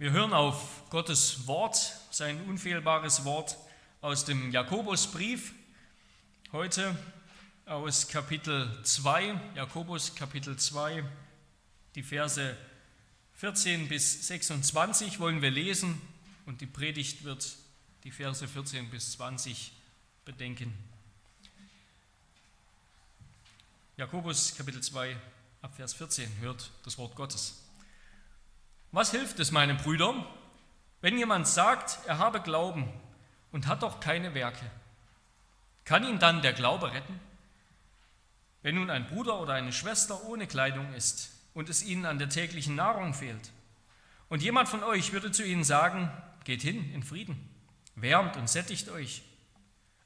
Wir hören auf Gottes Wort, sein unfehlbares Wort aus dem Jakobusbrief. Heute aus Kapitel 2, Jakobus Kapitel 2, die Verse 14 bis 26 wollen wir lesen und die Predigt wird die Verse 14 bis 20 bedenken. Jakobus Kapitel 2 ab Vers 14 hört das Wort Gottes. Was hilft es meinen Brüdern, wenn jemand sagt, er habe Glauben und hat doch keine Werke? Kann ihn dann der Glaube retten? Wenn nun ein Bruder oder eine Schwester ohne Kleidung ist und es ihnen an der täglichen Nahrung fehlt, und jemand von euch würde zu ihnen sagen, geht hin in Frieden, wärmt und sättigt euch,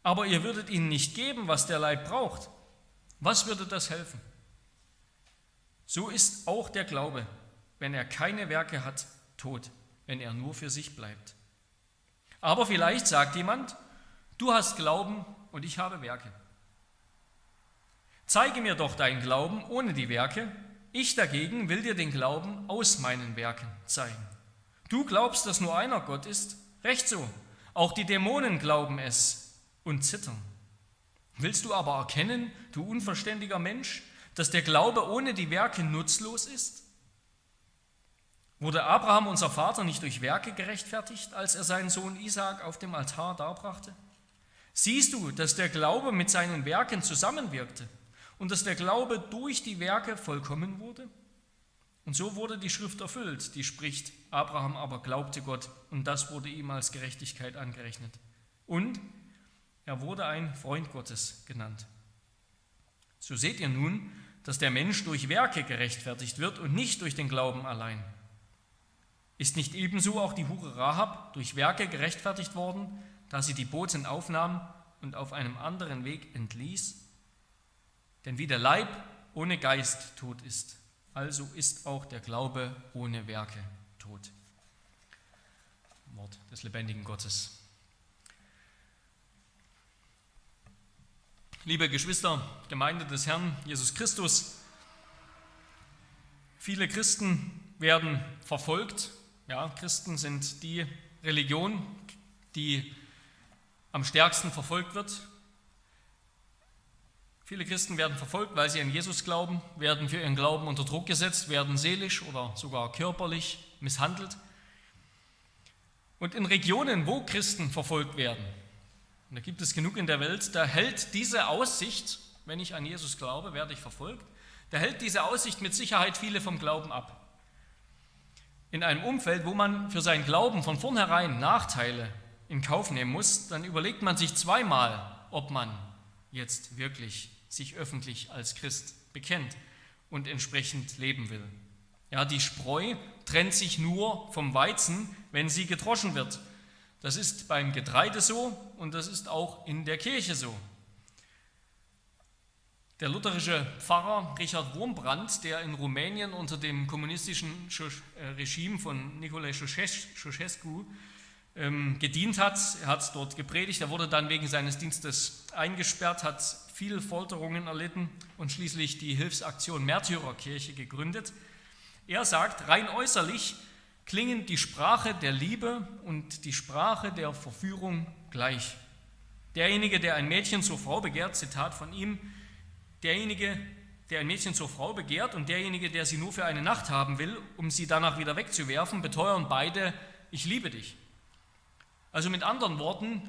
aber ihr würdet ihnen nicht geben, was der Leib braucht, was würde das helfen? So ist auch der Glaube, wenn er keine Werke hat, tot, wenn er nur für sich bleibt. Aber vielleicht sagt jemand, du hast Glauben und ich habe Werke. Zeige mir doch deinen Glauben ohne die Werke, ich dagegen will dir den Glauben aus meinen Werken zeigen. Du glaubst, dass nur einer Gott ist? Recht so. Auch die Dämonen glauben es und zittern. Willst du aber erkennen, du unverständiger Mensch, dass der Glaube ohne die Werke nutzlos ist? Wurde Abraham, unser Vater, nicht durch Werke gerechtfertigt, als er seinen Sohn Isaak auf dem Altar darbrachte? Siehst du, dass der Glaube mit seinen Werken zusammenwirkte und dass der Glaube durch die Werke vollkommen wurde? Und so wurde die Schrift erfüllt, die spricht, Abraham aber glaubte Gott und das wurde ihm als Gerechtigkeit angerechnet. Und er wurde ein Freund Gottes genannt. So seht ihr nun, dass der Mensch durch Werke gerechtfertigt wird und nicht durch den Glauben allein. Ist nicht ebenso auch die Hure Rahab durch Werke gerechtfertigt worden, da sie die Boten aufnahm und auf einem anderen Weg entließ? Denn wie der Leib ohne Geist tot ist, also ist auch der Glaube ohne Werke tot. Wort des lebendigen Gottes. Liebe Geschwister, Gemeinde des Herrn Jesus Christus, viele Christen werden verfolgt. Ja, Christen sind die Religion, die am stärksten verfolgt wird. Viele Christen werden verfolgt, weil sie an Jesus glauben, werden für ihren Glauben unter Druck gesetzt, werden seelisch oder sogar körperlich misshandelt. Und in Regionen, wo Christen verfolgt werden, und da gibt es genug in der Welt, da hält diese Aussicht, wenn ich an Jesus glaube, werde ich verfolgt, da hält diese Aussicht mit Sicherheit viele vom Glauben ab. In einem Umfeld, wo man für seinen Glauben von vornherein Nachteile in Kauf nehmen muss, dann überlegt man sich zweimal, ob man jetzt wirklich sich öffentlich als Christ bekennt und entsprechend leben will. Ja, die Spreu trennt sich nur vom Weizen, wenn sie gedroschen wird. Das ist beim Getreide so und das ist auch in der Kirche so. Der lutherische Pfarrer Richard Wurmbrand, der in Rumänien unter dem kommunistischen äh, Regime von Nicolae Ceausescu ähm, gedient hat, er hat dort gepredigt, er wurde dann wegen seines Dienstes eingesperrt, hat viele Folterungen erlitten und schließlich die Hilfsaktion Märtyrerkirche gegründet. Er sagt, rein äußerlich klingen die Sprache der Liebe und die Sprache der Verführung gleich. Derjenige, der ein Mädchen zur Frau begehrt, Zitat von ihm, derjenige, der ein Mädchen zur Frau begehrt und derjenige, der sie nur für eine Nacht haben will, um sie danach wieder wegzuwerfen, beteuern beide, ich liebe dich. Also mit anderen Worten,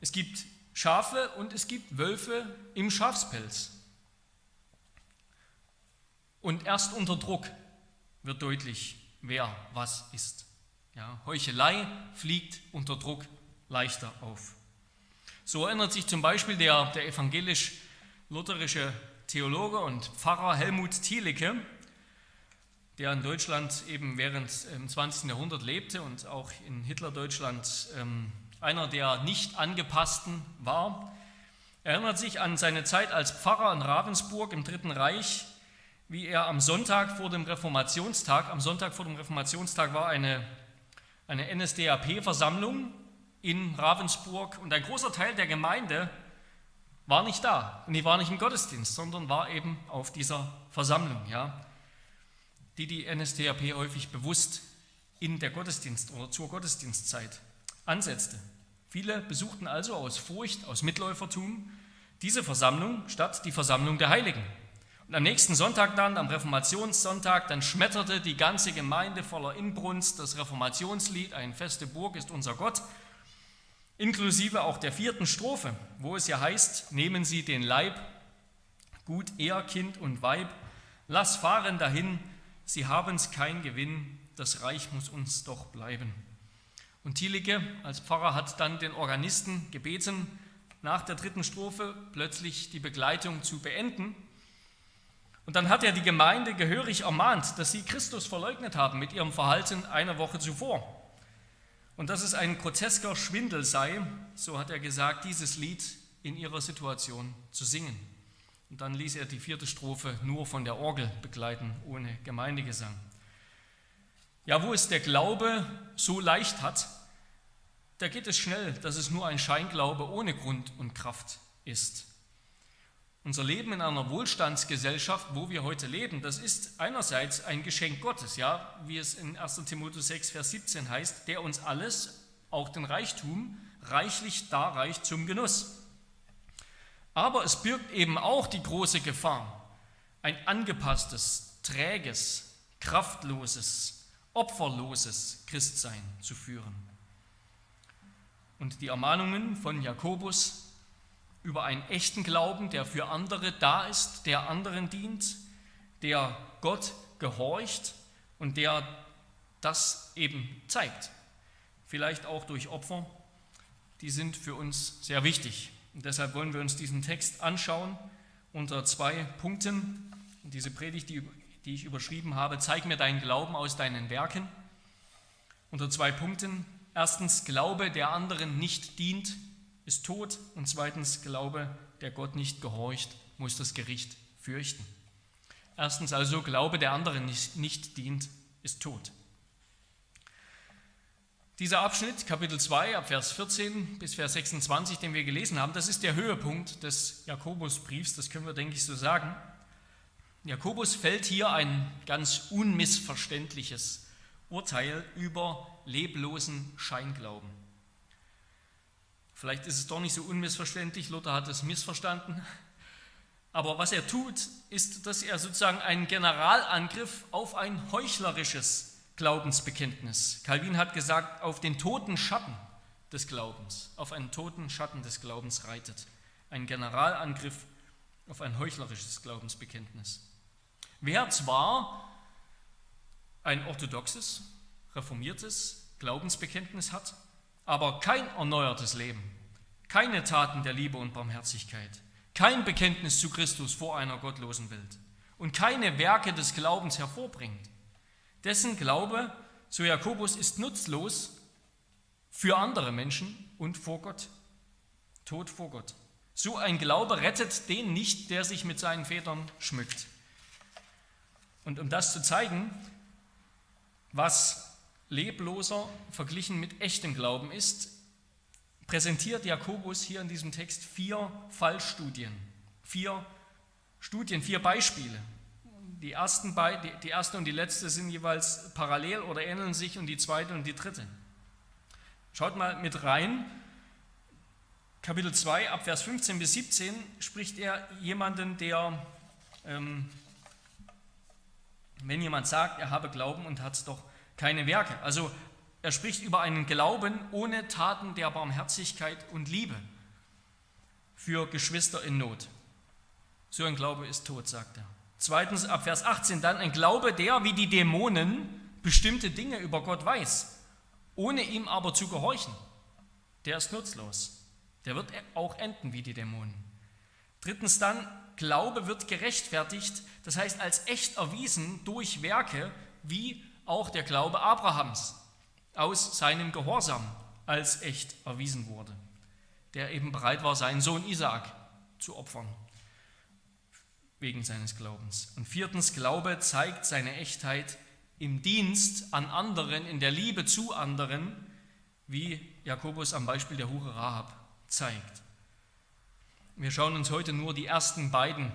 es gibt Schafe und es gibt Wölfe im Schafspelz. Und erst unter Druck wird deutlich, wer was ist. Ja, Heuchelei fliegt unter Druck leichter auf. So erinnert sich zum Beispiel der, der evangelisch-lutherische Theologe und Pfarrer Helmut Thielicke, der in Deutschland eben während dem 20. Jahrhundert lebte und auch in Hitlerdeutschland ähm, einer der nicht angepassten war, erinnert sich an seine Zeit als Pfarrer in Ravensburg im Dritten Reich wie er am Sonntag vor dem Reformationstag, am Sonntag vor dem Reformationstag war eine, eine NSDAP-Versammlung in Ravensburg und ein großer Teil der Gemeinde war nicht da und die war nicht im Gottesdienst, sondern war eben auf dieser Versammlung, ja, die die NSDAP häufig bewusst in der Gottesdienst oder zur Gottesdienstzeit ansetzte. Viele besuchten also aus Furcht, aus Mitläufertum diese Versammlung statt die Versammlung der Heiligen. Und am nächsten Sonntag dann, am Reformationssonntag, dann schmetterte die ganze Gemeinde voller Inbrunst das Reformationslied, ein feste Burg ist unser Gott, inklusive auch der vierten Strophe, wo es ja heißt, nehmen Sie den Leib, gut er, Kind und Weib, lass fahren dahin, sie haben's kein Gewinn, das Reich muss uns doch bleiben. Und Thielicke als Pfarrer hat dann den Organisten gebeten, nach der dritten Strophe plötzlich die Begleitung zu beenden. Und dann hat er die Gemeinde gehörig ermahnt, dass sie Christus verleugnet haben mit ihrem Verhalten eine Woche zuvor. Und dass es ein grotesker Schwindel sei, so hat er gesagt, dieses Lied in ihrer Situation zu singen. Und dann ließ er die vierte Strophe nur von der Orgel begleiten, ohne Gemeindegesang. Ja, wo es der Glaube so leicht hat, da geht es schnell, dass es nur ein Scheinglaube ohne Grund und Kraft ist. Unser Leben in einer Wohlstandsgesellschaft, wo wir heute leben, das ist einerseits ein Geschenk Gottes, ja, wie es in 1. Timotheus 6, Vers 17 heißt, der uns alles, auch den Reichtum, reichlich darreicht zum Genuss. Aber es birgt eben auch die große Gefahr, ein angepasstes, träges, kraftloses, opferloses Christsein zu führen. Und die Ermahnungen von Jakobus über einen echten Glauben, der für andere da ist, der anderen dient, der Gott gehorcht und der das eben zeigt, vielleicht auch durch Opfer, die sind für uns sehr wichtig. Und deshalb wollen wir uns diesen Text anschauen unter zwei Punkten. Und diese Predigt, die, die ich überschrieben habe, zeig mir deinen Glauben aus deinen Werken. Unter zwei Punkten. Erstens, Glaube, der anderen nicht dient, ist tot. Und zweitens, Glaube, der Gott nicht gehorcht, muss das Gericht fürchten. Erstens also, Glaube, der anderen nicht, nicht dient, ist tot. Dieser Abschnitt, Kapitel 2, ab Vers 14 bis Vers 26, den wir gelesen haben, das ist der Höhepunkt des Jakobusbriefs, das können wir, denke ich, so sagen. Jakobus fällt hier ein ganz unmissverständliches Urteil über leblosen Scheinglauben. Vielleicht ist es doch nicht so unmissverständlich, Luther hat es missverstanden. Aber was er tut, ist, dass er sozusagen einen Generalangriff auf ein heuchlerisches Glaubensbekenntnis. Calvin hat gesagt, auf den toten Schatten des Glaubens, auf einen toten Schatten des Glaubens reitet. Ein Generalangriff auf ein heuchlerisches Glaubensbekenntnis. Wer zwar ein orthodoxes, reformiertes Glaubensbekenntnis hat, aber kein erneuertes Leben, keine Taten der Liebe und Barmherzigkeit, kein Bekenntnis zu Christus vor einer gottlosen Welt und keine Werke des Glaubens hervorbringt, dessen Glaube, so Jakobus, ist nutzlos für andere Menschen und vor Gott. Tod vor Gott. So ein Glaube rettet den nicht, der sich mit seinen Vätern schmückt. Und um das zu zeigen, was lebloser verglichen mit echtem Glauben ist, präsentiert Jakobus hier in diesem Text vier Fallstudien, vier Studien, vier Beispiele. Die, ersten die, die erste und die letzte sind jeweils parallel oder ähneln sich und die zweite und die dritte. Schaut mal mit rein. Kapitel 2, ab Vers 15 bis 17 spricht er jemanden, der, ähm, wenn jemand sagt, er habe Glauben und hat doch keine Werke. Also er spricht über einen Glauben ohne Taten der Barmherzigkeit und Liebe für Geschwister in Not. So ein Glaube ist tot, sagt er. Zweitens ab Vers 18 dann ein Glaube, der wie die Dämonen bestimmte Dinge über Gott weiß, ohne ihm aber zu gehorchen. Der ist nutzlos. Der wird auch enden wie die Dämonen. Drittens dann, Glaube wird gerechtfertigt, das heißt als echt erwiesen durch Werke, wie auch der Glaube Abrahams aus seinem Gehorsam als echt erwiesen wurde, der eben bereit war, seinen Sohn Isaak zu opfern wegen seines Glaubens. Und viertens, Glaube zeigt seine Echtheit im Dienst an anderen, in der Liebe zu anderen, wie Jakobus am Beispiel der Hure Rahab zeigt. Wir schauen uns heute nur die ersten beiden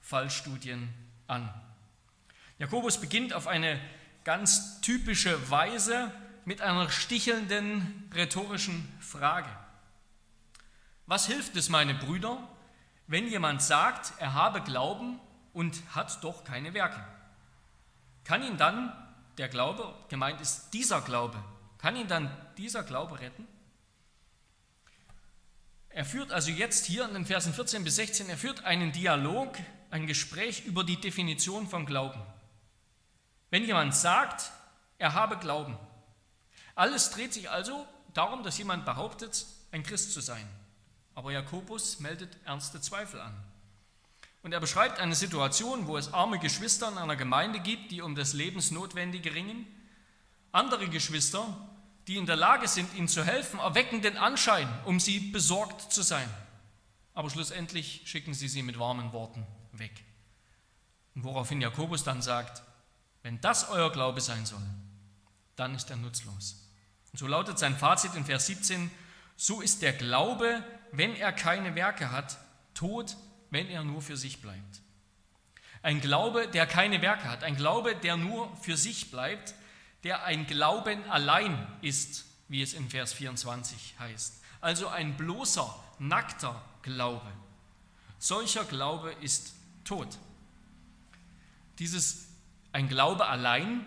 Fallstudien an. Jakobus beginnt auf eine ganz typische Weise mit einer stichelnden rhetorischen Frage. Was hilft es, meine Brüder, wenn jemand sagt, er habe Glauben und hat doch keine Werke? Kann ihn dann der Glaube, gemeint ist dieser Glaube, kann ihn dann dieser Glaube retten? Er führt also jetzt hier in den Versen 14 bis 16, er führt einen Dialog, ein Gespräch über die Definition von Glauben. Wenn jemand sagt, er habe Glauben, alles dreht sich also darum, dass jemand behauptet, ein Christ zu sein. Aber Jakobus meldet ernste Zweifel an. Und er beschreibt eine Situation, wo es arme Geschwister in einer Gemeinde gibt, die um das Lebensnotwendige ringen, andere Geschwister, die in der Lage sind, ihnen zu helfen, erwecken den Anschein, um sie besorgt zu sein. Aber schlussendlich schicken sie sie mit warmen Worten weg. Und woraufhin Jakobus dann sagt, wenn das euer Glaube sein soll, dann ist er nutzlos. Und so lautet sein Fazit in Vers 17, so ist der Glaube, wenn er keine Werke hat, tot, wenn er nur für sich bleibt. Ein Glaube, der keine Werke hat, ein Glaube, der nur für sich bleibt, der ein Glauben allein ist, wie es in Vers 24 heißt. Also ein bloßer, nackter Glaube. Solcher Glaube ist tot. Dieses ein Glaube allein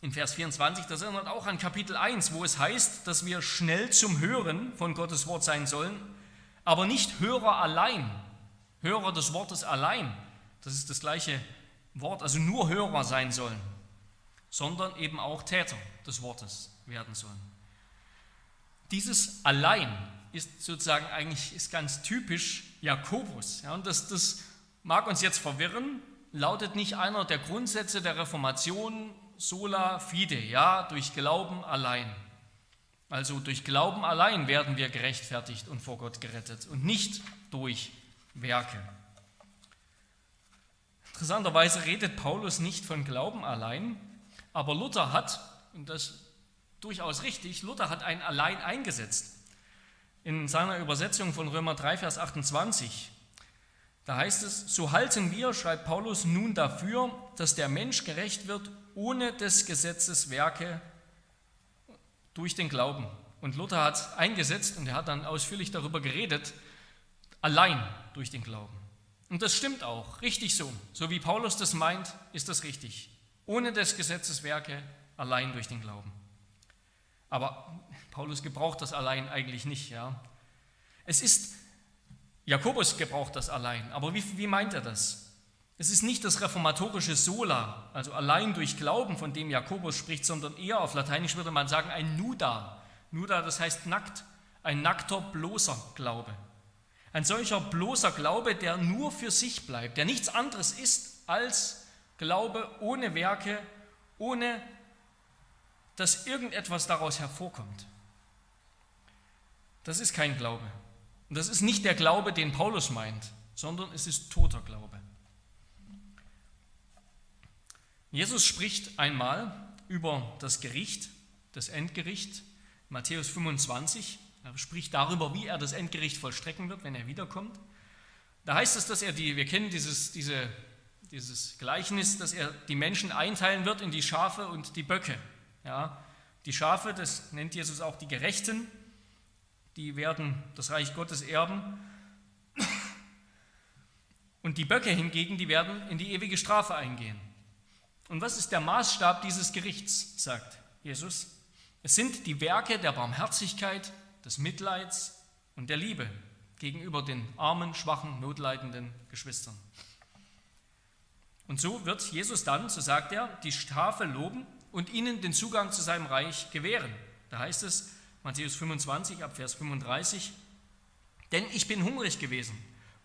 in Vers 24, das erinnert auch an Kapitel 1, wo es heißt, dass wir schnell zum Hören von Gottes Wort sein sollen, aber nicht Hörer allein, Hörer des Wortes allein, das ist das gleiche Wort, also nur Hörer sein sollen sondern eben auch Täter des Wortes werden sollen. Dieses allein ist sozusagen eigentlich ist ganz typisch Jakobus. Ja, und das, das mag uns jetzt verwirren, lautet nicht einer der Grundsätze der Reformation sola fide, ja, durch Glauben allein. Also durch Glauben allein werden wir gerechtfertigt und vor Gott gerettet und nicht durch Werke. Interessanterweise redet Paulus nicht von Glauben allein, aber Luther hat, und das durchaus richtig, Luther hat ein Allein eingesetzt. In seiner Übersetzung von Römer 3, Vers 28, da heißt es, so halten wir, schreibt Paulus, nun dafür, dass der Mensch gerecht wird ohne des Gesetzes Werke durch den Glauben. Und Luther hat eingesetzt, und er hat dann ausführlich darüber geredet, allein durch den Glauben. Und das stimmt auch, richtig so. So wie Paulus das meint, ist das richtig ohne des Gesetzes Werke, allein durch den Glauben. Aber Paulus gebraucht das allein eigentlich nicht. Ja. Es ist, Jakobus gebraucht das allein, aber wie, wie meint er das? Es ist nicht das reformatorische Sola, also allein durch Glauben, von dem Jakobus spricht, sondern eher auf Lateinisch würde man sagen ein Nuda. Nuda, das heißt nackt, ein nackter, bloßer Glaube. Ein solcher bloßer Glaube, der nur für sich bleibt, der nichts anderes ist als Glaube ohne Werke, ohne dass irgendetwas daraus hervorkommt. Das ist kein Glaube. Und das ist nicht der Glaube, den Paulus meint, sondern es ist toter Glaube. Jesus spricht einmal über das Gericht, das Endgericht, Matthäus 25. Er spricht darüber, wie er das Endgericht vollstrecken wird, wenn er wiederkommt. Da heißt es, dass er die, wir kennen dieses, diese dieses Gleichnis, dass er die Menschen einteilen wird in die Schafe und die Böcke. Ja, die Schafe, das nennt Jesus auch die Gerechten, die werden das Reich Gottes erben. Und die Böcke hingegen, die werden in die ewige Strafe eingehen. Und was ist der Maßstab dieses Gerichts, sagt Jesus? Es sind die Werke der Barmherzigkeit, des Mitleids und der Liebe gegenüber den armen, schwachen, notleidenden Geschwistern. Und so wird Jesus dann, so sagt er, die Strafe loben und ihnen den Zugang zu seinem Reich gewähren. Da heißt es, Matthäus 25 ab Vers 35, denn ich bin hungrig gewesen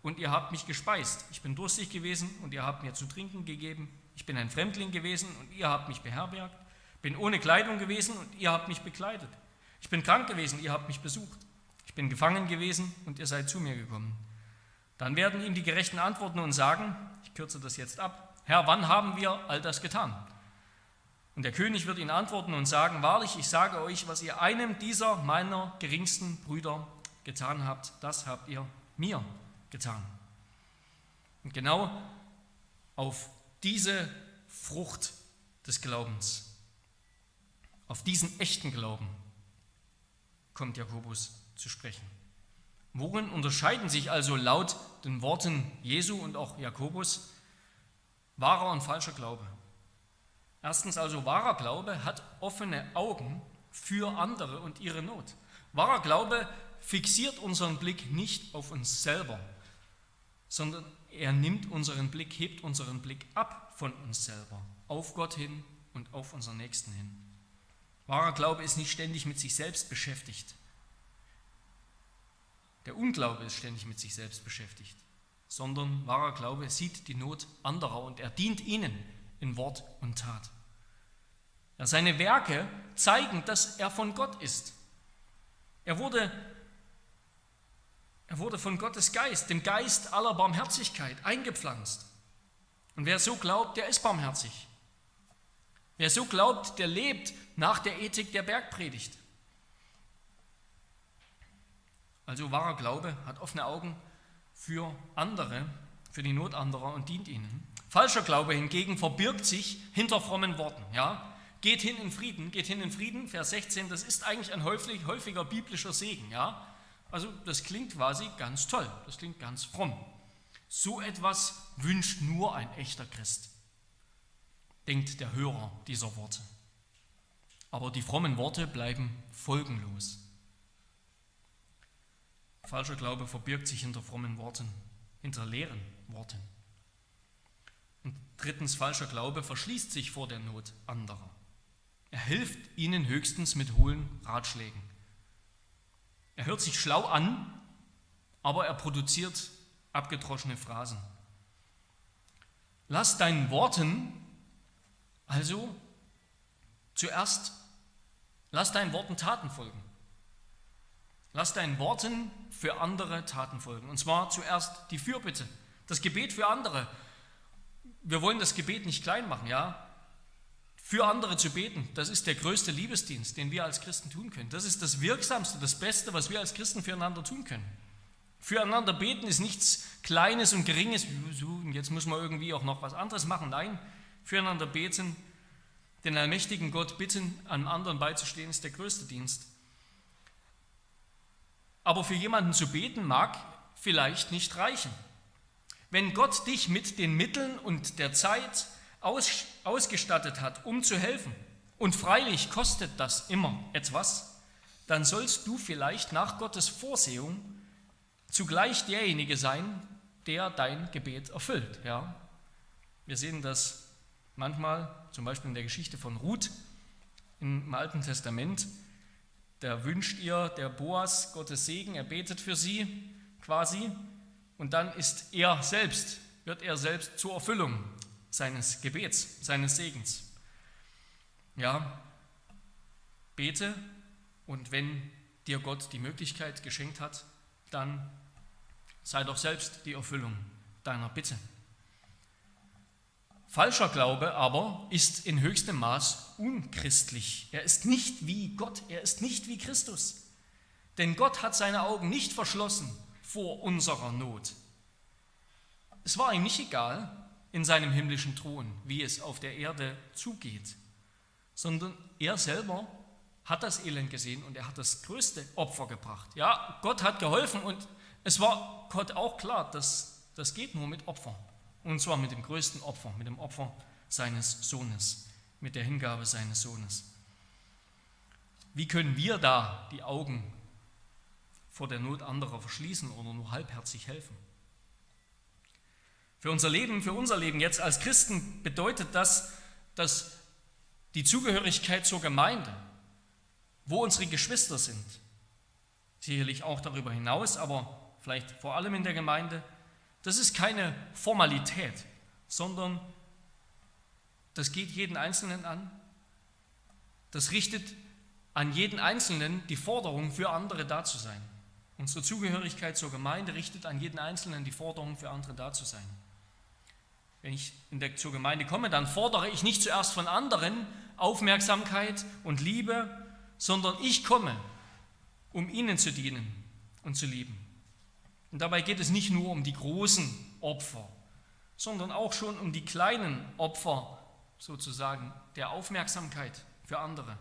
und ihr habt mich gespeist. Ich bin durstig gewesen und ihr habt mir zu trinken gegeben. Ich bin ein Fremdling gewesen und ihr habt mich beherbergt. Bin ohne Kleidung gewesen und ihr habt mich bekleidet. Ich bin krank gewesen, ihr habt mich besucht. Ich bin gefangen gewesen und ihr seid zu mir gekommen. Dann werden ihm die Gerechten antworten und sagen, ich kürze das jetzt ab, Herr, wann haben wir all das getan? Und der König wird ihnen antworten und sagen, wahrlich, ich sage euch, was ihr einem dieser meiner geringsten Brüder getan habt, das habt ihr mir getan. Und genau auf diese Frucht des Glaubens. Auf diesen echten Glauben kommt Jakobus zu sprechen. Worin unterscheiden sich also laut den Worten Jesu und auch Jakobus wahrer und falscher Glaube? Erstens also, wahrer Glaube hat offene Augen für andere und ihre Not. Wahrer Glaube fixiert unseren Blick nicht auf uns selber, sondern er nimmt unseren Blick, hebt unseren Blick ab von uns selber, auf Gott hin und auf unseren Nächsten hin. Wahrer Glaube ist nicht ständig mit sich selbst beschäftigt. Der Unglaube ist ständig mit sich selbst beschäftigt, sondern wahrer Glaube sieht die Not anderer und er dient ihnen in Wort und Tat. Ja, seine Werke zeigen, dass er von Gott ist. Er wurde er wurde von Gottes Geist, dem Geist aller Barmherzigkeit, eingepflanzt. Und wer so glaubt, der ist barmherzig. Wer so glaubt, der lebt nach der Ethik der Bergpredigt. Also wahrer Glaube hat offene Augen für andere, für die Not anderer und dient ihnen. Falscher Glaube hingegen verbirgt sich hinter frommen Worten. Ja? Geht hin in Frieden, geht hin in Frieden, Vers 16, das ist eigentlich ein häufig, häufiger biblischer Segen. Ja? Also das klingt quasi ganz toll, das klingt ganz fromm. So etwas wünscht nur ein echter Christ, denkt der Hörer dieser Worte. Aber die frommen Worte bleiben folgenlos. Falscher Glaube verbirgt sich hinter frommen Worten, hinter leeren Worten. Und drittens, falscher Glaube verschließt sich vor der Not anderer. Er hilft ihnen höchstens mit hohlen Ratschlägen. Er hört sich schlau an, aber er produziert abgedroschene Phrasen. Lass deinen Worten also zuerst, lass deinen Worten Taten folgen. Lass deinen Worten für andere Taten folgen. Und zwar zuerst die Fürbitte, das Gebet für andere. Wir wollen das Gebet nicht klein machen, ja? Für andere zu beten, das ist der größte Liebesdienst, den wir als Christen tun können. Das ist das Wirksamste, das Beste, was wir als Christen füreinander tun können. Füreinander beten ist nichts Kleines und Geringes, jetzt muss man irgendwie auch noch was anderes machen. Nein, füreinander beten, den allmächtigen Gott bitten, einem anderen beizustehen, ist der größte Dienst. Aber für jemanden zu beten mag vielleicht nicht reichen. Wenn Gott dich mit den Mitteln und der Zeit aus, ausgestattet hat, um zu helfen, und freilich kostet das immer etwas, dann sollst du vielleicht nach Gottes Vorsehung zugleich derjenige sein, der dein Gebet erfüllt. Ja? Wir sehen das manchmal, zum Beispiel in der Geschichte von Ruth im Alten Testament. Da wünscht ihr der Boas Gottes Segen, er betet für sie quasi, und dann ist er selbst, wird er selbst zur Erfüllung seines Gebets, seines Segens. Ja, bete und wenn dir Gott die Möglichkeit geschenkt hat, dann sei doch selbst die Erfüllung deiner Bitte. Falscher Glaube aber ist in höchstem Maß unchristlich. Er ist nicht wie Gott, er ist nicht wie Christus. Denn Gott hat seine Augen nicht verschlossen vor unserer Not. Es war ihm nicht egal, in seinem himmlischen Thron, wie es auf der Erde zugeht, sondern er selber hat das Elend gesehen und er hat das größte Opfer gebracht. Ja, Gott hat geholfen und es war Gott auch klar, dass das geht nur mit Opfer. Und zwar mit dem größten Opfer, mit dem Opfer seines Sohnes, mit der Hingabe seines Sohnes. Wie können wir da die Augen vor der Not anderer verschließen oder nur halbherzig helfen? Für unser Leben, für unser Leben jetzt als Christen bedeutet das, dass die Zugehörigkeit zur Gemeinde, wo unsere Geschwister sind, sicherlich auch darüber hinaus, aber vielleicht vor allem in der Gemeinde, das ist keine Formalität, sondern das geht jeden Einzelnen an. Das richtet an jeden Einzelnen die Forderung, für andere da zu sein. Unsere Zugehörigkeit zur Gemeinde richtet an jeden Einzelnen die Forderung, für andere da zu sein wenn ich der, zur Gemeinde komme, dann fordere ich nicht zuerst von anderen Aufmerksamkeit und Liebe, sondern ich komme, um ihnen zu dienen und zu lieben. Und dabei geht es nicht nur um die großen Opfer, sondern auch schon um die kleinen Opfer, sozusagen der Aufmerksamkeit für andere,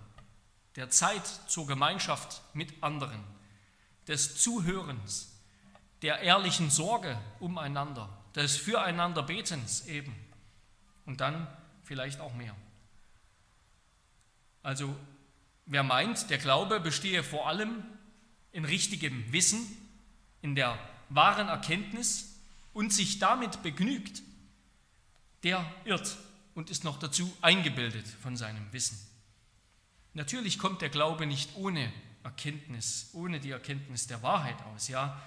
der Zeit zur Gemeinschaft mit anderen, des Zuhörens, der ehrlichen Sorge umeinander, des Füreinander Betens eben und dann vielleicht auch mehr. Also wer meint, der Glaube bestehe vor allem in richtigem Wissen, in der wahren Erkenntnis und sich damit begnügt, der irrt und ist noch dazu eingebildet von seinem Wissen. Natürlich kommt der Glaube nicht ohne Erkenntnis, ohne die Erkenntnis der Wahrheit aus. Ja,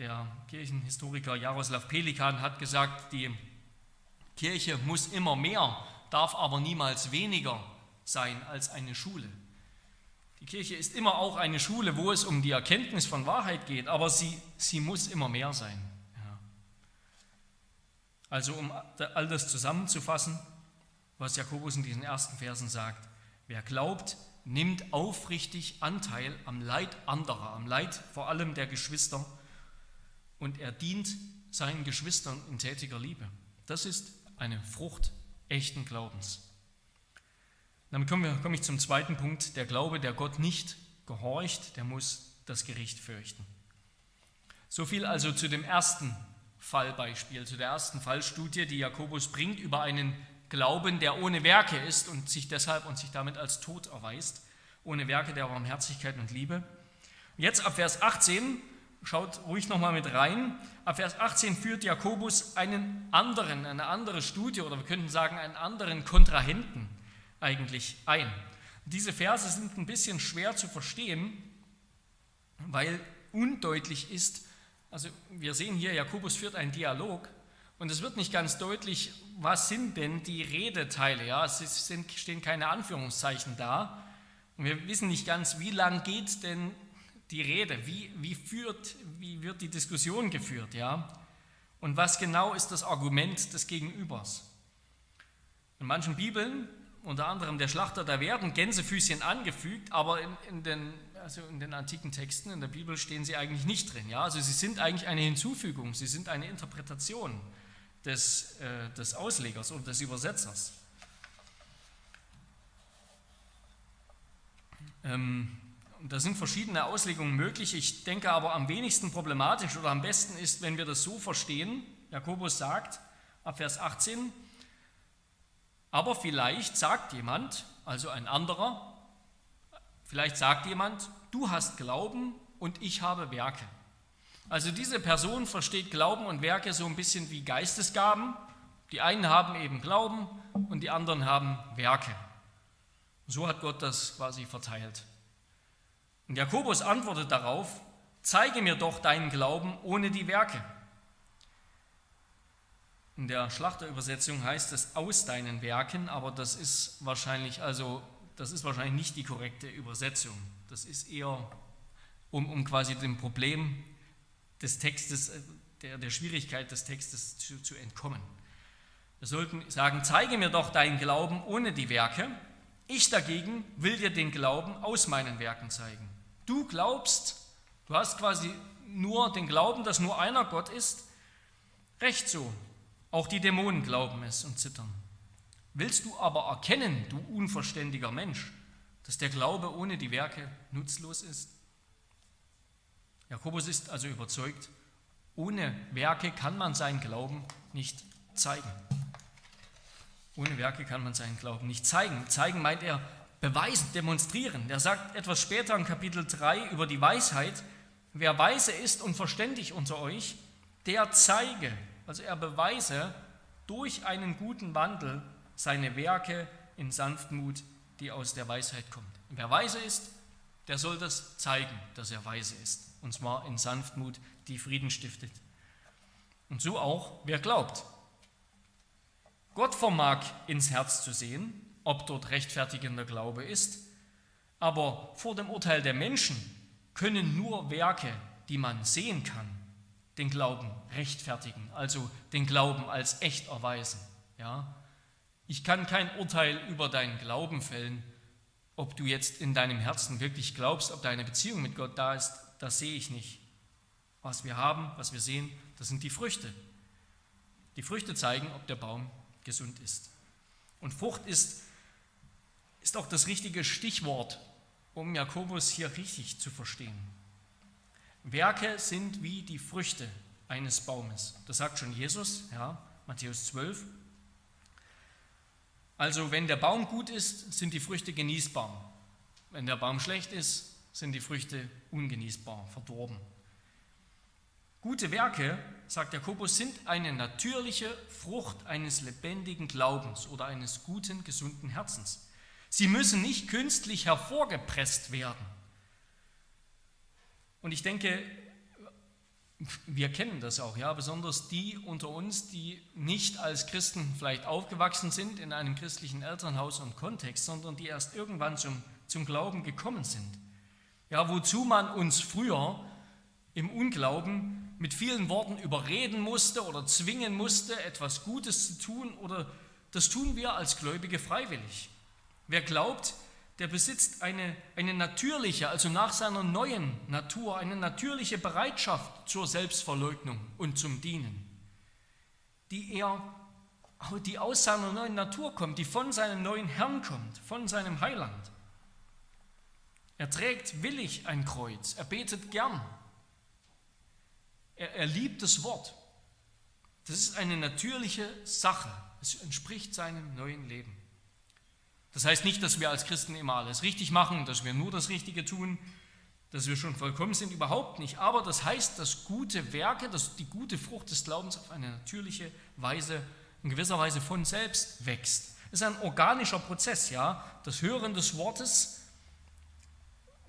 der Kirchenhistoriker Jaroslav Pelikan hat gesagt, die Kirche muss immer mehr, darf aber niemals weniger sein als eine Schule. Die Kirche ist immer auch eine Schule, wo es um die Erkenntnis von Wahrheit geht, aber sie, sie muss immer mehr sein. Ja. Also um all das zusammenzufassen, was Jakobus in diesen ersten Versen sagt, wer glaubt, nimmt aufrichtig Anteil am Leid anderer, am Leid vor allem der Geschwister und er dient seinen Geschwistern in tätiger Liebe. Das ist eine Frucht echten Glaubens. Damit komme ich zum zweiten Punkt. Der Glaube, der Gott nicht gehorcht, der muss das Gericht fürchten. So viel also zu dem ersten Fallbeispiel, zu der ersten Fallstudie, die Jakobus bringt über einen Glauben, der ohne Werke ist und sich deshalb und sich damit als tot erweist, ohne Werke der Barmherzigkeit und Liebe. Jetzt ab Vers 18, schaut ruhig nochmal mit rein, ab Vers 18 führt Jakobus einen anderen, eine andere Studie oder wir könnten sagen einen anderen Kontrahenten eigentlich ein. Diese Verse sind ein bisschen schwer zu verstehen, weil undeutlich ist, also wir sehen hier, Jakobus führt einen Dialog und es wird nicht ganz deutlich, was sind denn die Redeteile. Ja? Es sind, stehen keine Anführungszeichen da. Und wir wissen nicht ganz, wie lang geht denn die Rede, wie, wie, führt, wie wird die Diskussion geführt. Ja? Und was genau ist das Argument des Gegenübers. In manchen Bibeln unter anderem der Schlachter, da werden Gänsefüßchen angefügt, aber in, in, den, also in den antiken Texten in der Bibel stehen sie eigentlich nicht drin. Ja? Also sie sind eigentlich eine Hinzufügung, sie sind eine Interpretation des, äh, des Auslegers oder des Übersetzers. Ähm, da sind verschiedene Auslegungen möglich. Ich denke aber am wenigsten problematisch oder am besten ist, wenn wir das so verstehen. Jakobus sagt ab Vers 18, aber vielleicht sagt jemand, also ein anderer, vielleicht sagt jemand, du hast Glauben und ich habe Werke. Also diese Person versteht Glauben und Werke so ein bisschen wie Geistesgaben. Die einen haben eben Glauben und die anderen haben Werke. So hat Gott das quasi verteilt. Und Jakobus antwortet darauf, zeige mir doch deinen Glauben ohne die Werke. In der Schlachterübersetzung heißt es aus deinen Werken, aber das ist wahrscheinlich also das ist wahrscheinlich nicht die korrekte Übersetzung. Das ist eher um, um quasi dem Problem des Textes, äh, der, der Schwierigkeit des Textes zu, zu entkommen. Wir sollten sagen, zeige mir doch deinen Glauben ohne die Werke. Ich dagegen will dir den Glauben aus meinen Werken zeigen. Du glaubst, du hast quasi nur den Glauben, dass nur einer Gott ist. Recht so, auch die Dämonen glauben es und zittern. Willst du aber erkennen, du unverständiger Mensch, dass der Glaube ohne die Werke nutzlos ist? Jakobus ist also überzeugt, ohne Werke kann man seinen Glauben nicht zeigen. Ohne Werke kann man seinen Glauben nicht zeigen. Zeigen meint er beweisen, demonstrieren. Er sagt etwas später in Kapitel 3 über die Weisheit, wer weise ist und verständig unter euch, der zeige, also er beweise durch einen guten Wandel seine Werke in Sanftmut, die aus der Weisheit kommt. Wer weise ist, der soll das zeigen, dass er weise ist. Und zwar in Sanftmut, die Frieden stiftet. Und so auch, wer glaubt. Gott vermag ins Herz zu sehen, ob dort rechtfertigender Glaube ist, aber vor dem Urteil der Menschen können nur Werke, die man sehen kann, den Glauben rechtfertigen, also den Glauben als echt erweisen. Ja? Ich kann kein Urteil über deinen Glauben fällen, ob du jetzt in deinem Herzen wirklich glaubst, ob deine Beziehung mit Gott da ist, das sehe ich nicht. Was wir haben, was wir sehen, das sind die Früchte. Die Früchte zeigen, ob der Baum gesund ist. Und Frucht ist, ist auch das richtige Stichwort, um Jakobus hier richtig zu verstehen. Werke sind wie die Früchte eines Baumes. Das sagt schon Jesus, ja, Matthäus 12. Also wenn der Baum gut ist, sind die Früchte genießbar. Wenn der Baum schlecht ist, sind die Früchte ungenießbar, verdorben. Gute Werke, sagt Jakobus, sind eine natürliche Frucht eines lebendigen Glaubens oder eines guten, gesunden Herzens. Sie müssen nicht künstlich hervorgepresst werden. Und ich denke, wir kennen das auch, ja, besonders die unter uns, die nicht als Christen vielleicht aufgewachsen sind in einem christlichen Elternhaus und Kontext, sondern die erst irgendwann zum, zum Glauben gekommen sind. Ja, wozu man uns früher im Unglauben mit vielen Worten überreden musste oder zwingen musste, etwas Gutes zu tun, oder das tun wir als Gläubige freiwillig. Wer glaubt, der besitzt eine, eine natürliche, also nach seiner neuen Natur, eine natürliche Bereitschaft zur Selbstverleugnung und zum Dienen, die er, die aus seiner neuen Natur kommt, die von seinem neuen Herrn kommt, von seinem Heiland. Er trägt willig ein Kreuz, er betet gern, er, er liebt das Wort. Das ist eine natürliche Sache, es entspricht seinem neuen Leben. Das heißt nicht, dass wir als Christen immer alles richtig machen, dass wir nur das Richtige tun, dass wir schon vollkommen sind, überhaupt nicht. Aber das heißt, dass gute Werke, dass die gute Frucht des Glaubens auf eine natürliche Weise, in gewisser Weise von selbst wächst. Es ist ein organischer Prozess, ja. Das Hören des Wortes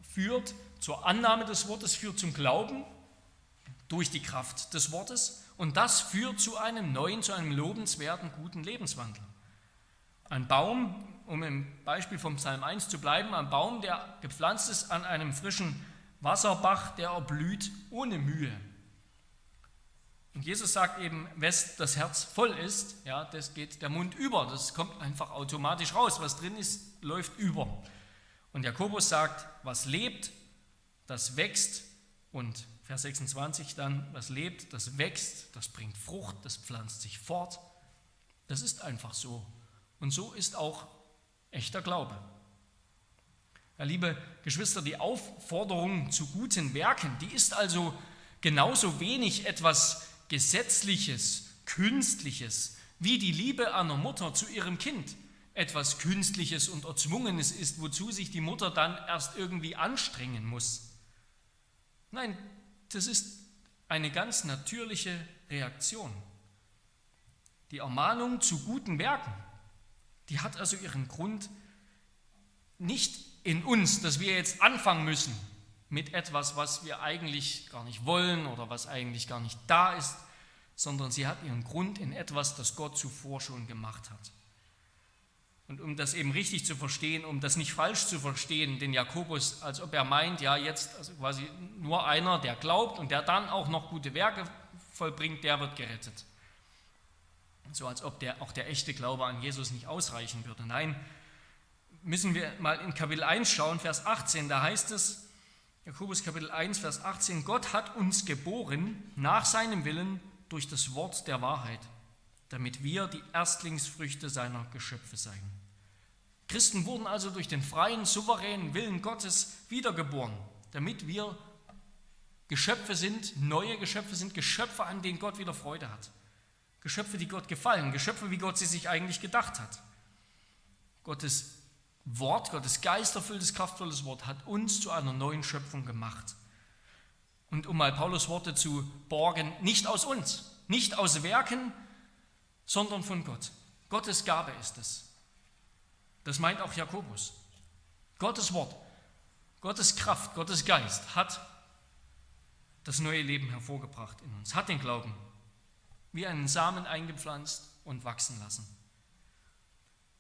führt zur Annahme des Wortes, führt zum Glauben durch die Kraft des Wortes und das führt zu einem neuen, zu einem lobenswerten, guten Lebenswandel. Ein Baum um im Beispiel vom Psalm 1 zu bleiben, ein Baum, der gepflanzt ist an einem frischen Wasserbach, der erblüht ohne Mühe. Und Jesus sagt eben, wes das Herz voll ist, ja, das geht der Mund über. Das kommt einfach automatisch raus. Was drin ist, läuft über. Und Jakobus sagt, was lebt, das wächst. Und Vers 26 dann, was lebt, das wächst, das bringt Frucht, das pflanzt sich fort. Das ist einfach so. Und so ist auch echter Glaube. Ja, liebe Geschwister, die Aufforderung zu guten Werken, die ist also genauso wenig etwas Gesetzliches, Künstliches, wie die Liebe einer Mutter zu ihrem Kind etwas Künstliches und Erzwungenes ist, wozu sich die Mutter dann erst irgendwie anstrengen muss. Nein, das ist eine ganz natürliche Reaktion. Die Ermahnung zu guten Werken, die hat also ihren Grund nicht in uns, dass wir jetzt anfangen müssen mit etwas, was wir eigentlich gar nicht wollen oder was eigentlich gar nicht da ist, sondern sie hat ihren Grund in etwas, das Gott zuvor schon gemacht hat. Und um das eben richtig zu verstehen, um das nicht falsch zu verstehen, den Jakobus, als ob er meint, ja, jetzt also quasi nur einer, der glaubt und der dann auch noch gute Werke vollbringt, der wird gerettet so als ob der, auch der echte Glaube an Jesus nicht ausreichen würde. Nein, müssen wir mal in Kapitel 1 schauen, Vers 18, da heißt es, Jakobus Kapitel 1, Vers 18, Gott hat uns geboren nach seinem Willen durch das Wort der Wahrheit, damit wir die Erstlingsfrüchte seiner Geschöpfe seien. Christen wurden also durch den freien, souveränen Willen Gottes wiedergeboren, damit wir Geschöpfe sind, neue Geschöpfe sind, Geschöpfe, an denen Gott wieder Freude hat. Geschöpfe, die Gott gefallen, Geschöpfe, wie Gott sie sich eigentlich gedacht hat. Gottes Wort, Gottes geisterfülltes, kraftvolles Wort hat uns zu einer neuen Schöpfung gemacht. Und um mal Paulus Worte zu borgen, nicht aus uns, nicht aus Werken, sondern von Gott. Gottes Gabe ist es. Das meint auch Jakobus. Gottes Wort, Gottes Kraft, Gottes Geist hat das neue Leben hervorgebracht in uns, hat den Glauben wie einen Samen eingepflanzt und wachsen lassen.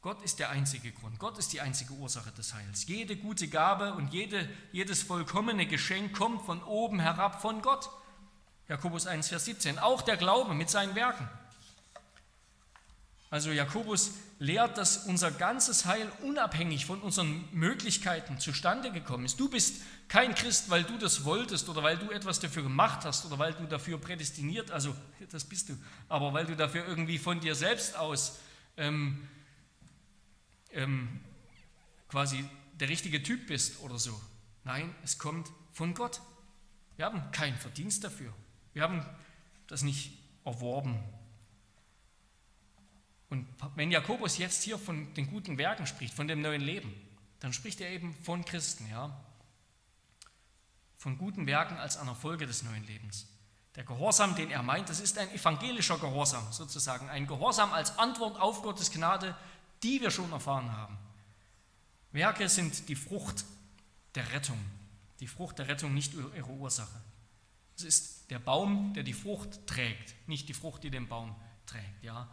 Gott ist der einzige Grund, Gott ist die einzige Ursache des Heils. Jede gute Gabe und jede, jedes vollkommene Geschenk kommt von oben herab von Gott. Jakobus 1, Vers 17. Auch der Glaube mit seinen Werken. Also Jakobus lehrt, dass unser ganzes Heil unabhängig von unseren Möglichkeiten zustande gekommen ist. Du bist kein Christ, weil du das wolltest oder weil du etwas dafür gemacht hast oder weil du dafür prädestiniert, also das bist du, aber weil du dafür irgendwie von dir selbst aus ähm, ähm, quasi der richtige Typ bist oder so. Nein, es kommt von Gott. Wir haben keinen Verdienst dafür. Wir haben das nicht erworben. Und wenn Jakobus jetzt hier von den guten Werken spricht, von dem neuen Leben, dann spricht er eben von Christen, ja. Von guten Werken als einer Folge des neuen Lebens. Der Gehorsam, den er meint, das ist ein evangelischer Gehorsam sozusagen, ein Gehorsam als Antwort auf Gottes Gnade, die wir schon erfahren haben. Werke sind die Frucht der Rettung, die Frucht der Rettung, nicht ihre Ursache. Es ist der Baum, der die Frucht trägt, nicht die Frucht, die den Baum trägt. Ja?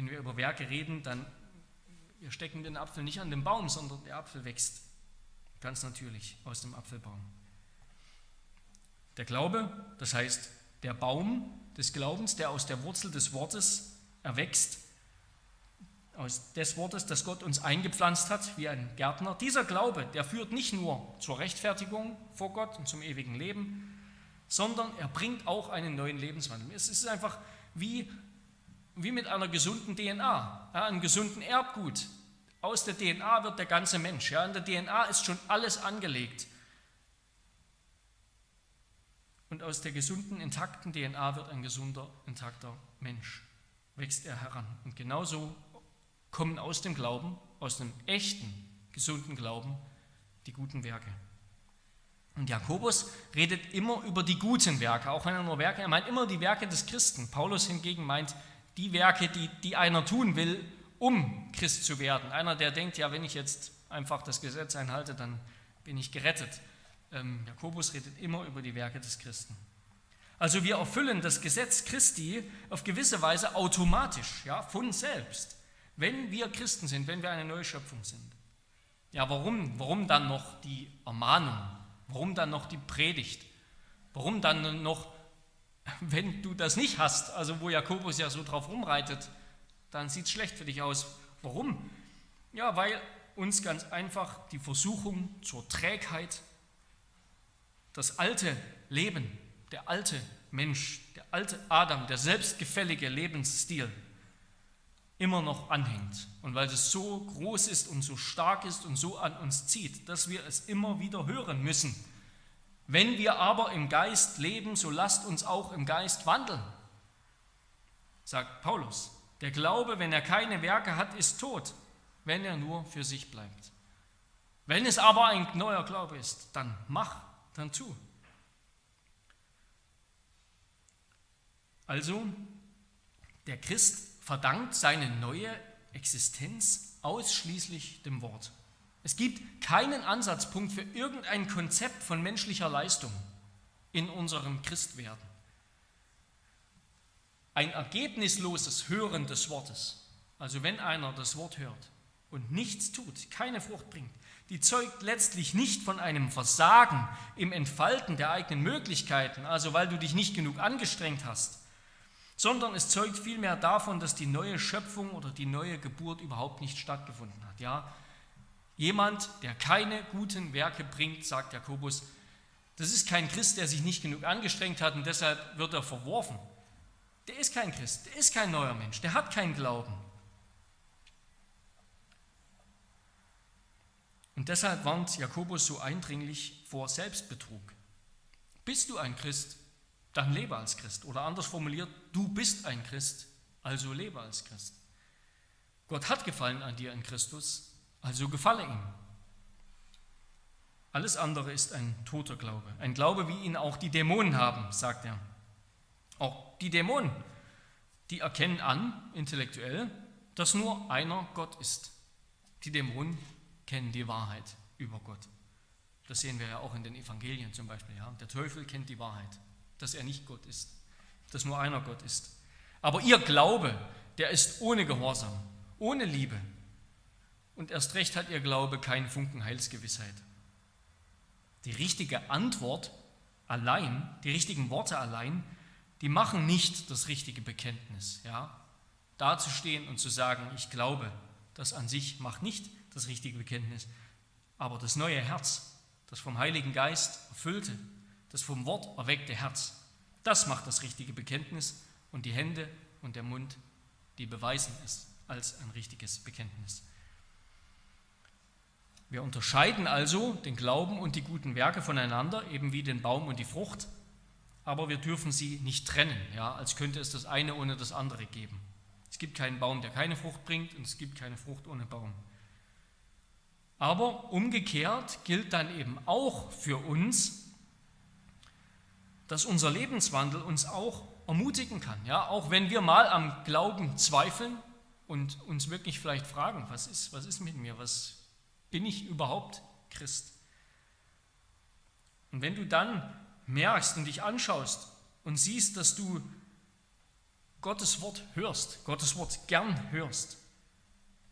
Wenn wir über Werke reden, dann wir stecken den Apfel nicht an den Baum, sondern der Apfel wächst ganz natürlich aus dem Apfelbaum. Der Glaube, das heißt der Baum des Glaubens, der aus der Wurzel des Wortes erwächst, aus des Wortes, das Gott uns eingepflanzt hat, wie ein Gärtner. Dieser Glaube, der führt nicht nur zur Rechtfertigung vor Gott und zum ewigen Leben, sondern er bringt auch einen neuen Lebenswandel. Es ist einfach wie, wie mit einer gesunden DNA, ja, einem gesunden Erbgut. Aus der DNA wird der ganze Mensch. Ja. In der DNA ist schon alles angelegt. Und aus der gesunden, intakten DNA wird ein gesunder, intakter Mensch. Wächst er heran. Und genauso kommen aus dem Glauben, aus dem echten, gesunden Glauben, die guten Werke. Und Jakobus redet immer über die guten Werke, auch wenn er nur Werke, er meint immer die Werke des Christen. Paulus hingegen meint die Werke, die, die einer tun will, um Christ zu werden. Einer, der denkt, ja, wenn ich jetzt einfach das Gesetz einhalte, dann bin ich gerettet. Ähm, Jakobus redet immer über die Werke des Christen. Also wir erfüllen das Gesetz Christi auf gewisse Weise automatisch, ja, von selbst, wenn wir Christen sind, wenn wir eine neue Schöpfung sind. Ja, warum, warum dann noch die Ermahnung? Warum dann noch die Predigt? Warum dann noch, wenn du das nicht hast, also wo Jakobus ja so drauf rumreitet, dann sieht es schlecht für dich aus. Warum? Ja, weil uns ganz einfach die Versuchung zur Trägheit, das alte Leben, der alte Mensch, der alte Adam, der selbstgefällige Lebensstil immer noch anhängt. Und weil es so groß ist und so stark ist und so an uns zieht, dass wir es immer wieder hören müssen. Wenn wir aber im Geist leben, so lasst uns auch im Geist wandeln, sagt Paulus. Der Glaube, wenn er keine Werke hat, ist tot, wenn er nur für sich bleibt. Wenn es aber ein neuer Glaube ist, dann mach, dann tu. Also, der Christ verdankt seine neue Existenz ausschließlich dem Wort. Es gibt keinen Ansatzpunkt für irgendein Konzept von menschlicher Leistung in unserem Christwerden. Ein ergebnisloses Hören des Wortes, also wenn einer das Wort hört und nichts tut, keine Frucht bringt, die zeugt letztlich nicht von einem Versagen im Entfalten der eigenen Möglichkeiten, also weil du dich nicht genug angestrengt hast, sondern es zeugt vielmehr davon, dass die neue Schöpfung oder die neue Geburt überhaupt nicht stattgefunden hat. Ja, jemand, der keine guten Werke bringt, sagt Jakobus, das ist kein Christ, der sich nicht genug angestrengt hat und deshalb wird er verworfen der ist kein Christ, der ist kein neuer Mensch, der hat keinen Glauben. Und deshalb warnt Jakobus so eindringlich vor Selbstbetrug. Bist du ein Christ, dann lebe als Christ. Oder anders formuliert, du bist ein Christ, also lebe als Christ. Gott hat Gefallen an dir in Christus, also gefalle ihm. Alles andere ist ein toter Glaube, ein Glaube, wie ihn auch die Dämonen haben, sagt er. Auch die Dämonen, die erkennen an, intellektuell, dass nur einer Gott ist. Die Dämonen kennen die Wahrheit über Gott. Das sehen wir ja auch in den Evangelien zum Beispiel. Ja? Der Teufel kennt die Wahrheit, dass er nicht Gott ist, dass nur einer Gott ist. Aber ihr Glaube, der ist ohne Gehorsam, ohne Liebe. Und erst recht hat ihr Glaube keinen Funken Heilsgewissheit. Die richtige Antwort allein, die richtigen Worte allein die machen nicht das richtige Bekenntnis. Ja? Dazustehen und zu sagen, ich glaube, das an sich macht nicht das richtige Bekenntnis, aber das neue Herz, das vom Heiligen Geist erfüllte, das vom Wort erweckte Herz, das macht das richtige Bekenntnis und die Hände und der Mund, die beweisen es als ein richtiges Bekenntnis. Wir unterscheiden also den Glauben und die guten Werke voneinander, eben wie den Baum und die Frucht, aber wir dürfen sie nicht trennen, ja, als könnte es das eine ohne das andere geben. Es gibt keinen Baum, der keine Frucht bringt und es gibt keine Frucht ohne Baum. Aber umgekehrt gilt dann eben auch für uns, dass unser Lebenswandel uns auch ermutigen kann. Ja? Auch wenn wir mal am Glauben zweifeln und uns wirklich vielleicht fragen, was ist, was ist mit mir, was bin ich überhaupt Christ? Und wenn du dann merkst und dich anschaust und siehst, dass du Gottes Wort hörst, Gottes Wort gern hörst,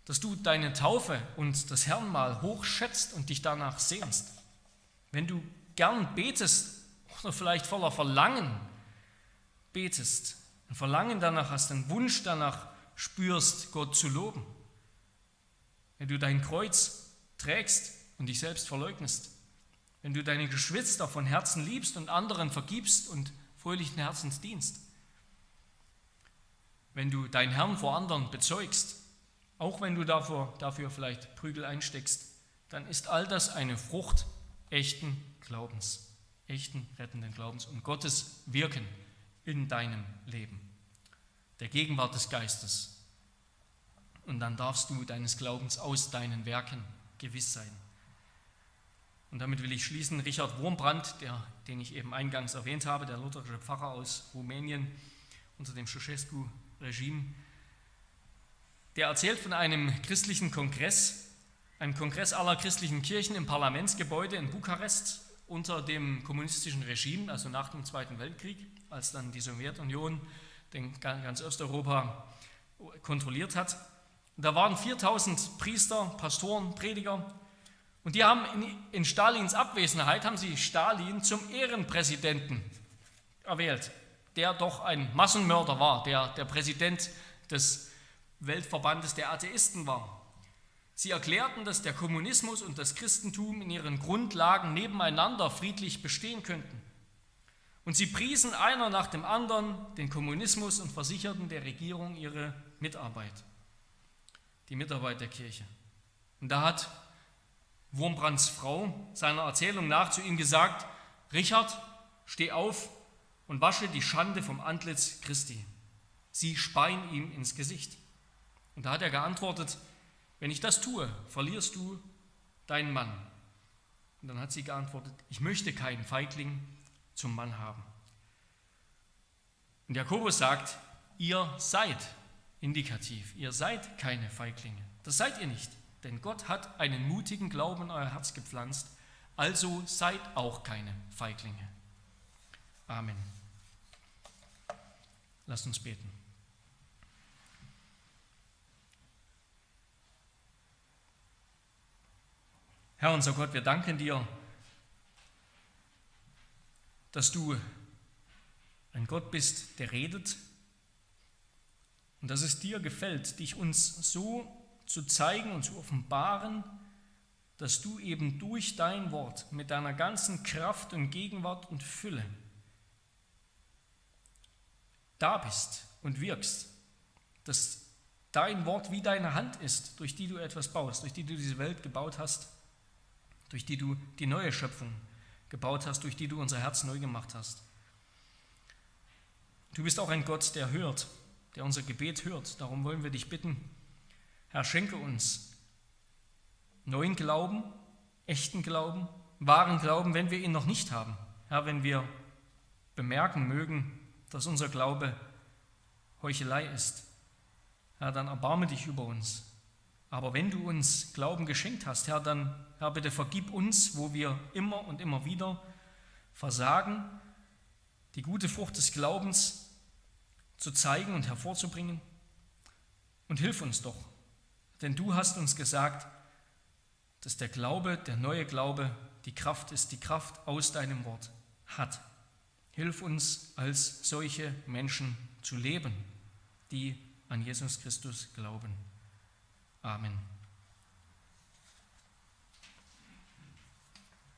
dass du deine Taufe und das Herrnmal hochschätzt und dich danach sehnst, wenn du gern betest oder vielleicht voller Verlangen betest, ein Verlangen danach hast, einen Wunsch danach spürst, Gott zu loben, wenn du dein Kreuz trägst und dich selbst verleugnest, wenn du deine Geschwister von Herzen liebst und anderen vergibst und fröhlichen Herzens dienst, wenn du deinen Herrn vor anderen bezeugst, auch wenn du dafür, dafür vielleicht Prügel einsteckst, dann ist all das eine Frucht echten Glaubens, echten rettenden Glaubens und Gottes Wirken in deinem Leben, der Gegenwart des Geistes. Und dann darfst du deines Glaubens aus deinen Werken gewiss sein. Und damit will ich schließen. Richard Wurmbrand, der, den ich eben eingangs erwähnt habe, der lutherische Pfarrer aus Rumänien unter dem Ceausescu-Regime, der erzählt von einem christlichen Kongress, einem Kongress aller christlichen Kirchen im Parlamentsgebäude in Bukarest unter dem kommunistischen Regime, also nach dem Zweiten Weltkrieg, als dann die Sowjetunion den, ganz Osteuropa kontrolliert hat. Und da waren 4000 Priester, Pastoren, Prediger und die haben in, in Stalins Abwesenheit, haben sie Stalin zum Ehrenpräsidenten erwählt, der doch ein Massenmörder war, der der Präsident des Weltverbandes der Atheisten war. Sie erklärten, dass der Kommunismus und das Christentum in ihren Grundlagen nebeneinander friedlich bestehen könnten. Und sie priesen einer nach dem anderen den Kommunismus und versicherten der Regierung ihre Mitarbeit, die Mitarbeit der Kirche. Und da hat Wurmbrands Frau seiner Erzählung nach zu ihm gesagt, Richard, steh auf und wasche die Schande vom Antlitz Christi. Sie speien ihm ins Gesicht. Und da hat er geantwortet, wenn ich das tue, verlierst du deinen Mann. Und dann hat sie geantwortet, ich möchte keinen Feigling zum Mann haben. Und Jakobus sagt, ihr seid indikativ, ihr seid keine Feiglinge. Das seid ihr nicht. Denn Gott hat einen mutigen Glauben in euer Herz gepflanzt, also seid auch keine Feiglinge. Amen. Lasst uns beten. Herr unser Gott, wir danken dir, dass du ein Gott bist, der redet und dass es dir gefällt, dich uns so zu zeigen und zu offenbaren, dass du eben durch dein Wort mit deiner ganzen Kraft und Gegenwart und Fülle da bist und wirkst, dass dein Wort wie deine Hand ist, durch die du etwas baust, durch die du diese Welt gebaut hast, durch die du die neue Schöpfung gebaut hast, durch die du unser Herz neu gemacht hast. Du bist auch ein Gott, der hört, der unser Gebet hört. Darum wollen wir dich bitten, Herr, schenke uns neuen Glauben, echten Glauben, wahren Glauben, wenn wir ihn noch nicht haben. Herr, wenn wir bemerken mögen, dass unser Glaube Heuchelei ist, Herr, dann erbarme dich über uns. Aber wenn du uns Glauben geschenkt hast, Herr, dann, Herr, bitte vergib uns, wo wir immer und immer wieder versagen, die gute Frucht des Glaubens zu zeigen und hervorzubringen. Und hilf uns doch, denn du hast uns gesagt, dass der Glaube, der neue Glaube, die Kraft ist, die Kraft aus deinem Wort hat. Hilf uns als solche Menschen zu leben, die an Jesus Christus glauben. Amen.